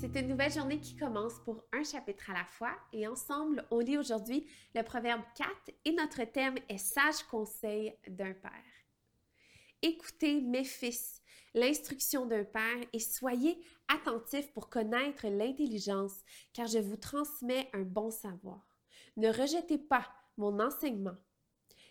C'est une nouvelle journée qui commence pour un chapitre à la fois et ensemble, on lit aujourd'hui le Proverbe 4 et notre thème est Sage conseil d'un père. Écoutez, mes fils, l'instruction d'un père et soyez attentifs pour connaître l'intelligence, car je vous transmets un bon savoir. Ne rejetez pas mon enseignement.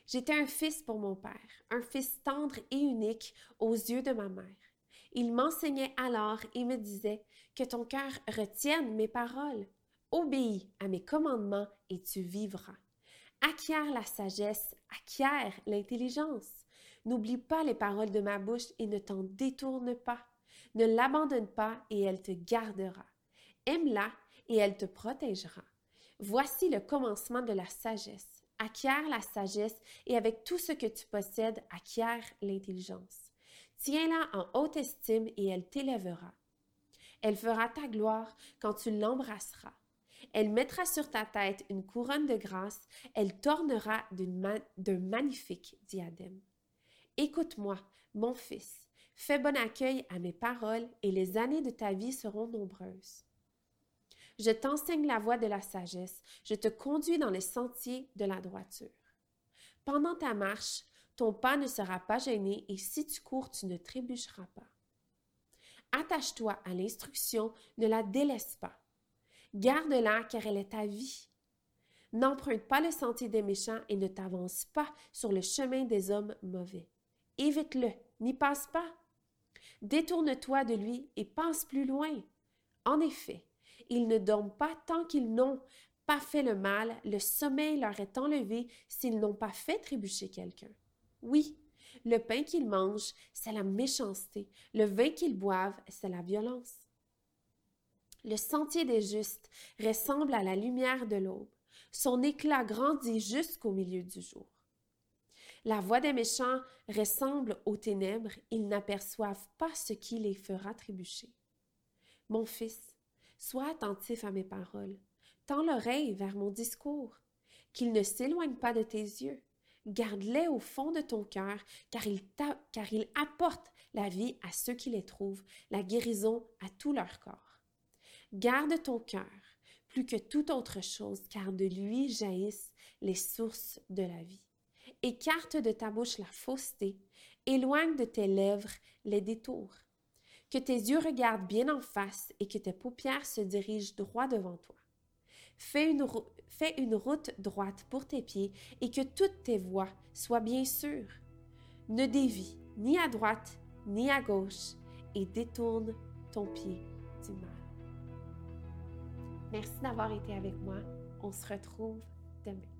J'étais un fils pour mon père, un fils tendre et unique aux yeux de ma mère. Il m'enseignait alors et me disait que ton cœur retienne mes paroles. Obéis à mes commandements et tu vivras. Acquiert la sagesse, acquiert l'intelligence. N'oublie pas les paroles de ma bouche et ne t'en détourne pas. Ne l'abandonne pas et elle te gardera. Aime-la et elle te protégera. Voici le commencement de la sagesse. Acquiert la sagesse et avec tout ce que tu possèdes, acquiert l'intelligence. Tiens-la en haute estime et elle t'élèvera. Elle fera ta gloire quand tu l'embrasseras. Elle mettra sur ta tête une couronne de grâce, elle t'ornera d'un magnifique diadème. Écoute-moi, mon fils, fais bon accueil à mes paroles et les années de ta vie seront nombreuses. Je t'enseigne la voie de la sagesse, je te conduis dans les sentiers de la droiture. Pendant ta marche, ton pas ne sera pas gêné et si tu cours, tu ne trébucheras pas. Attache-toi à l'instruction, ne la délaisse pas. Garde-la car elle est ta vie. N'emprunte pas le sentier des méchants et ne t'avance pas sur le chemin des hommes mauvais. Évite-le, n'y passe pas. Détourne-toi de lui et passe plus loin. En effet, ils ne dorment pas tant qu'ils n'ont pas fait le mal, le sommeil leur est enlevé s'ils n'ont pas fait trébucher quelqu'un. Oui, le pain qu'ils mangent, c'est la méchanceté. Le vin qu'ils boivent, c'est la violence. Le sentier des justes ressemble à la lumière de l'aube. Son éclat grandit jusqu'au milieu du jour. La voix des méchants ressemble aux ténèbres, ils n'aperçoivent pas ce qui les fera trébucher. Mon fils, sois attentif à mes paroles, tends l'oreille vers mon discours, qu'il ne s'éloigne pas de tes yeux garde-les au fond de ton cœur, car ils, car apportent la vie à ceux qui les trouvent, la guérison à tout leur corps. Garde ton cœur plus que toute autre chose, car de lui jaillissent les sources de la vie. Écarte de ta bouche la fausseté, éloigne de tes lèvres les détours. Que tes yeux regardent bien en face et que tes paupières se dirigent droit devant toi. Fais une, route droite pour tes pieds et que toutes tes voies soient bien sûres. Ne dévie ni à droite ni à gauche et détourne ton pied du mal. Merci d'avoir été avec moi. On se retrouve demain.